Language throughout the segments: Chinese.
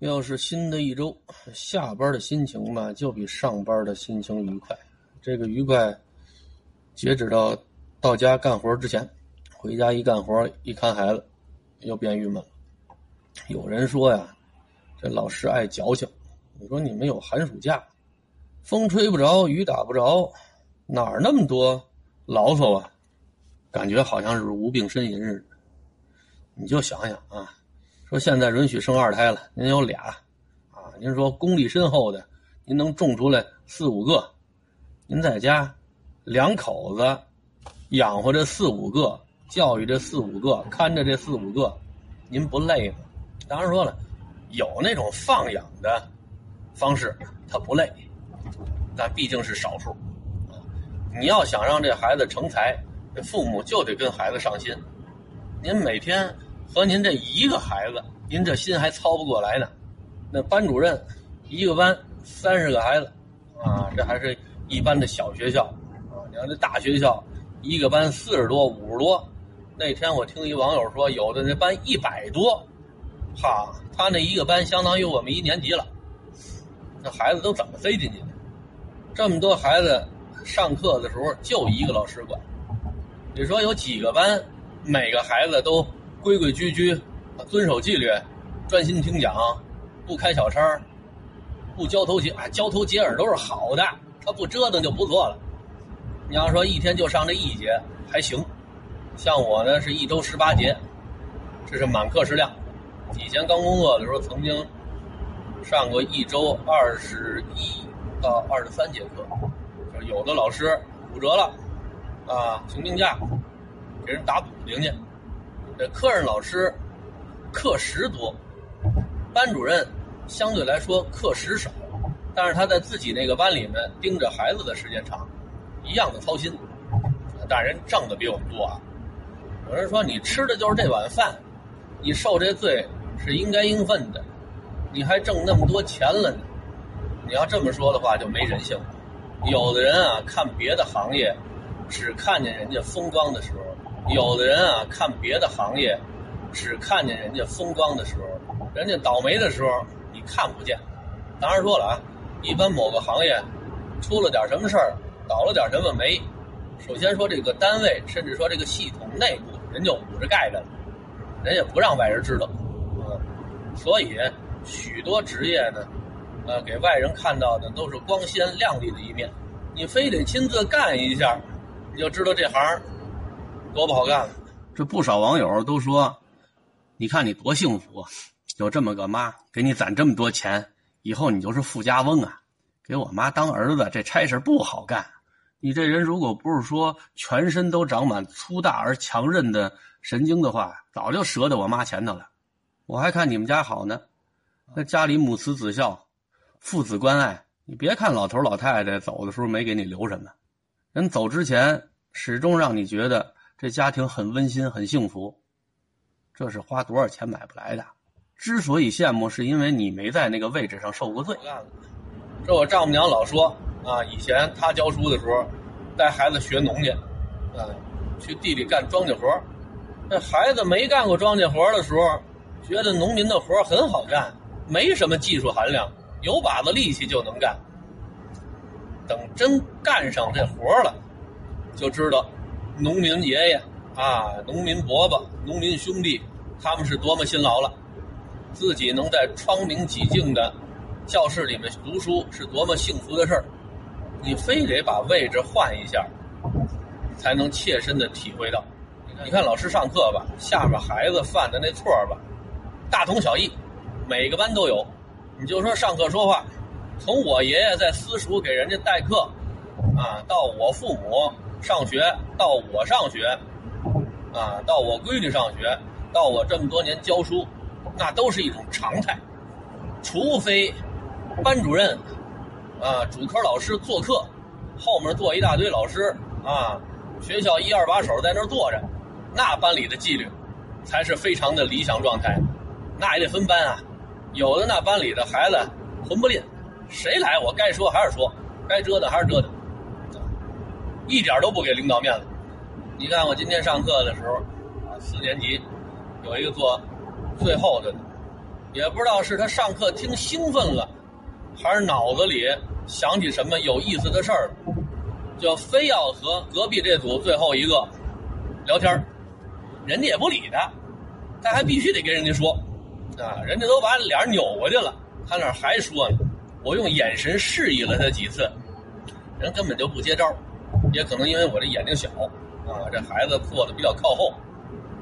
要是新的一周，下班的心情吧，就比上班的心情愉快。这个愉快，截止到到家干活之前，回家一干活一看孩子，又变郁闷了。有人说呀，这老师爱矫情。你说你们有寒暑假，风吹不着，雨打不着，哪那么多牢骚啊？感觉好像是无病呻吟似的。你就想想啊。说现在允许生二胎了，您有俩，啊，您说功力深厚的，您能种出来四五个，您在家两口子养活这四五个，教育这四五个，看着这四五个，您不累吗？当然说了，有那种放养的方式，他不累，但毕竟是少数。你要想让这孩子成才，这父母就得跟孩子上心。您每天。和您这一个孩子，您这心还操不过来呢。那班主任，一个班三十个孩子，啊，这还是一般的小学校，啊，你看这大学校，一个班四十多、五十多。那天我听一网友说，有的那班一百多，哈，他那一个班相当于我们一年级了。那孩子都怎么塞进去的？这么多孩子上课的时候就一个老师管，你说有几个班，每个孩子都。规规矩矩，遵守纪律，专心听讲，不开小差不交头接啊，交头接耳都是好的。他不折腾就不错了。你要说一天就上这一节还行，像我呢是一周十八节，这是满课时量。以前刚工作的时候，曾经上过一周二十一到二十三节课，就有的老师骨折了，啊，请病假，给人打补丁去。这客人老师课时多，班主任相对来说课时少，但是他在自己那个班里面盯着孩子的时间长，一样的操心。大人挣的比我们多啊！有人说你吃的就是这碗饭，你受这罪是应该应分的，你还挣那么多钱了呢？你要这么说的话就没人性了。有的人啊，看别的行业，只看见人家风光的时候。有的人啊，看别的行业，只看见人家风光的时候，人家倒霉的时候你看不见。当然说了啊，一般某个行业出了点什么事儿，倒了点什么霉，首先说这个单位，甚至说这个系统内部，人就捂着盖着，人也不让外人知道。嗯，所以许多职业呢，呃，给外人看到的都是光鲜亮丽的一面。你非得亲自干一下，你就知道这行。多不好干了！这不少网友都说：“你看你多幸福，有这么个妈，给你攒这么多钱，以后你就是富家翁啊！给我妈当儿子，这差事不好干。你这人如果不是说全身都长满粗大而强韧的神经的话，早就折在我妈前头了。我还看你们家好呢，那家里母慈子孝，父子关爱。你别看老头老太太走的时候没给你留什么，人走之前始终让你觉得。”这家庭很温馨，很幸福，这是花多少钱买不来的。之所以羡慕，是因为你没在那个位置上受过罪。这我丈母娘老说啊，以前她教书的时候，带孩子学农去，啊，去地里干庄稼活这孩子没干过庄稼活的时候，觉得农民的活很好干，没什么技术含量，有把子力气就能干。等真干上这活了，就知道。农民爷爷啊，农民伯伯、农民兄弟，他们是多么辛劳了。自己能在窗明几净的教室里面读书，是多么幸福的事儿。你非得把位置换一下，才能切身的体会到。你看老师上课吧，下面孩子犯的那错吧，大同小异，每个班都有。你就说上课说话，从我爷爷在私塾给人家代课，啊，到我父母。上学到我上学，啊，到我闺女上学，到我这么多年教书，那都是一种常态。除非班主任啊、主科老师做课，后面坐一大堆老师啊，学校一二把手在那儿坐着，那班里的纪律才是非常的理想状态。那也得分班啊，有的那班里的孩子混不吝，谁来我该说还是说，该折腾还是折腾。一点都不给领导面子。你看我今天上课的时候，啊，四年级有一个做最后的，也不知道是他上课听兴奋了，还是脑子里想起什么有意思的事儿，就非要和隔壁这组最后一个聊天人家也不理他，他还必须得跟人家说，啊，人家都把脸扭过去了，他那还说呢。我用眼神示意了他几次，人根本就不接招，也可能因为我这眼睛小，啊，这孩子坐的比较靠后，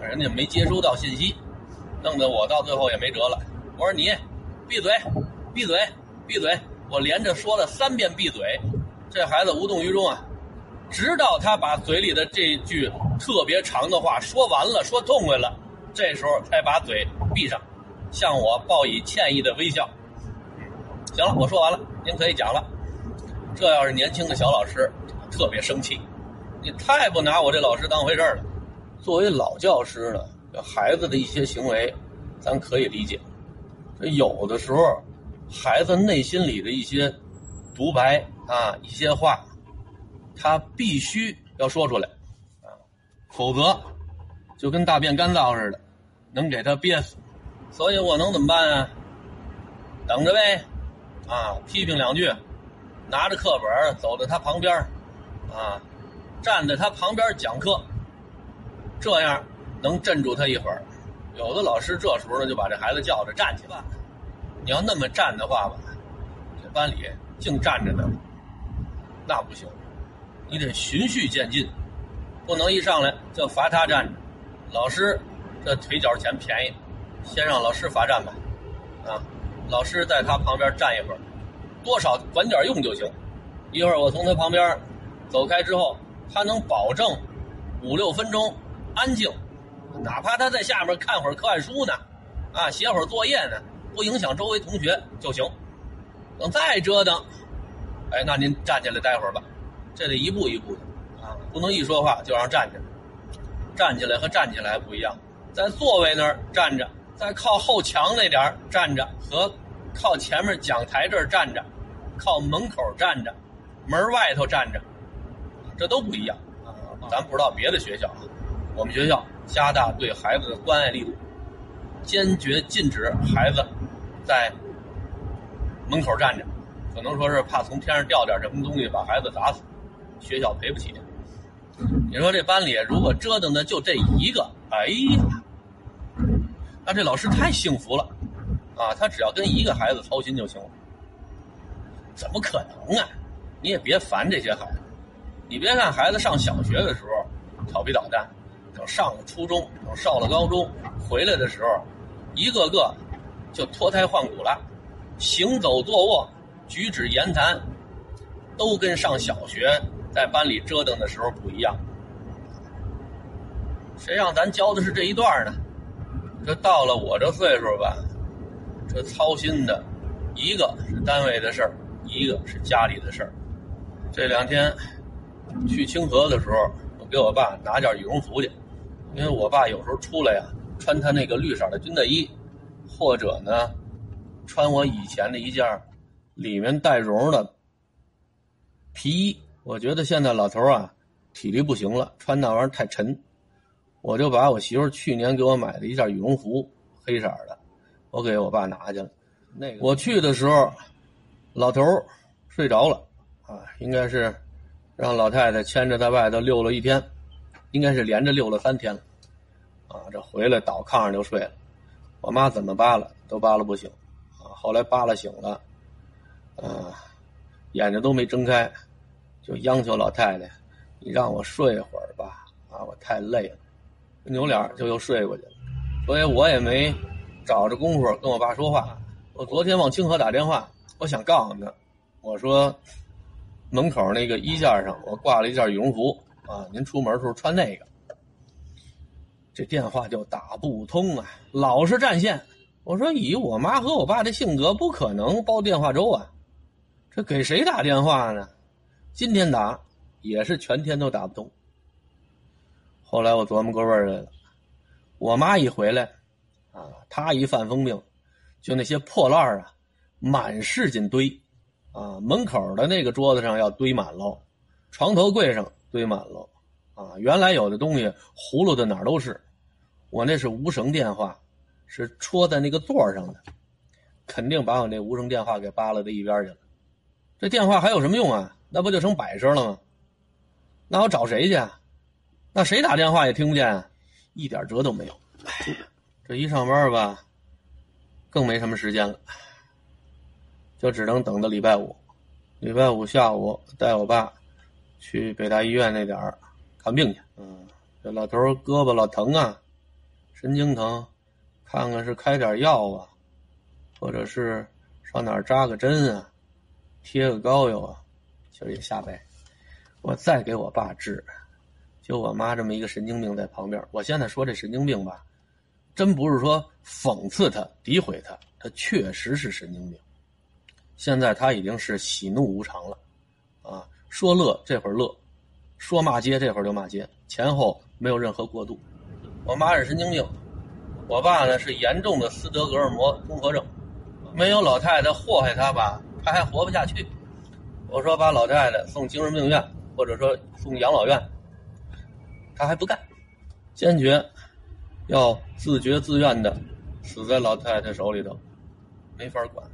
人家没接收到信息，弄得我到最后也没辙了。我说你闭嘴，闭嘴，闭嘴！我连着说了三遍闭嘴，这孩子无动于衷啊，直到他把嘴里的这句特别长的话说完了，说痛快了，这时候才把嘴闭上，向我报以歉意的微笑。行了，我说完了，您可以讲了。这要是年轻的小老师，特别生气，你太不拿我这老师当回事了。作为老教师呢，孩子的一些行为，咱可以理解。这有的时候，孩子内心里的一些独白啊，一些话，他必须要说出来啊，否则就跟大便干燥似的，能给他憋死。所以我能怎么办啊？等着呗。啊，批评两句，拿着课本走到他旁边啊，站在他旁边讲课，这样能镇住他一会儿。有的老师这时候呢就把这孩子叫着站起来。你要那么站的话吧，这班里净站着呢，那不行。你得循序渐进，不能一上来就罚他站着。老师这腿脚钱便宜，先让老师罚站吧，啊。老师在他旁边站一会儿，多少管点用就行。一会儿我从他旁边走开之后，他能保证五六分钟安静，哪怕他在下面看会儿课外书呢，啊，写会儿作业呢，不影响周围同学就行。等再折腾，哎，那您站起来待会儿吧。这得一步一步的啊，不能一说话就让站着。站起来和站起来不一样，在座位那儿站着。在靠后墙那点儿站着，和靠前面讲台这儿站着，靠门口站着，门外头站着，这都不一样！咱不知道别的学校啊，我们学校加大对孩子的关爱力度，坚决禁止孩子在门口站着，可能说是怕从天上掉点什么东西把孩子砸死，学校赔不起。你说这班里如果折腾的就这一个，哎呀！那这老师太幸福了，啊，他只要跟一个孩子操心就行了。怎么可能啊？你也别烦这些孩子。你别看孩子上小学的时候调皮捣蛋，等上了初中，等上了高中，回来的时候，一个个就脱胎换骨了，行走坐卧、举止言谈，都跟上小学在班里折腾的时候不一样。谁让咱教的是这一段呢？这到了我这岁数吧，这操心的，一个是单位的事儿，一个是家里的事儿。这两天去清河的时候，我给我爸拿件羽绒服去，因为我爸有时候出来呀，穿他那个绿色的军大衣，或者呢，穿我以前的一件里面带绒的皮衣。我觉得现在老头啊，体力不行了，穿那玩意儿太沉。我就把我媳妇去年给我买的一件羽绒服，黑色的，我给我爸拿去了。那个我去的时候，老头睡着了，啊，应该是让老太太牵着在外头溜了一天，应该是连着溜了三天了，啊，这回来倒炕上就睡了。我妈怎么扒拉都扒拉不醒，啊，后来扒拉醒了，啊，眼睛都没睁开，就央求老太太，你让我睡会儿吧，啊，我太累了。扭脸就又睡过去了，所以我也没找着功夫跟我爸说话。我昨天往清河打电话，我想告诉他，我说门口那个衣架上我挂了一件羽绒服啊，您出门时候穿那个。这电话就打不通啊，老是占线。我说以我妈和我爸的性格，不可能煲电话粥啊，这给谁打电话呢？今天打也是全天都打不通。后来我琢磨过味儿来了，我妈一回来，啊，她一犯疯病，就那些破烂啊，满世界堆，啊，门口的那个桌子上要堆满喽，床头柜上堆满喽，啊，原来有的东西糊涂的哪儿都是，我那是无绳电话，是戳在那个座上的，肯定把我那无声电话给扒拉到一边去了。这电话还有什么用啊？那不就成摆设了吗？那我找谁去？那谁打电话也听不见，一点辙都没有。哎，这一上班吧，更没什么时间了，就只能等到礼拜五。礼拜五下午带我爸去北大医院那点儿看病去。嗯，这老头胳膊老疼啊，神经疼，看看是开点药啊，或者是上哪扎个针啊，贴个膏药啊。今儿也下呗，我再给我爸治。就我妈这么一个神经病在旁边，我现在说这神经病吧，真不是说讽刺他、诋毁他，他确实是神经病。现在他已经是喜怒无常了，啊，说乐这会儿乐，说骂街这会儿就骂街，前后没有任何过渡。我妈是神经病，我爸呢是严重的斯德哥尔摩综合症，没有老太太祸害他吧，他还活不下去。我说把老太太送精神病院，或者说送养老院，他还不干，坚决要自觉自愿的死在老太太手里头，没法管。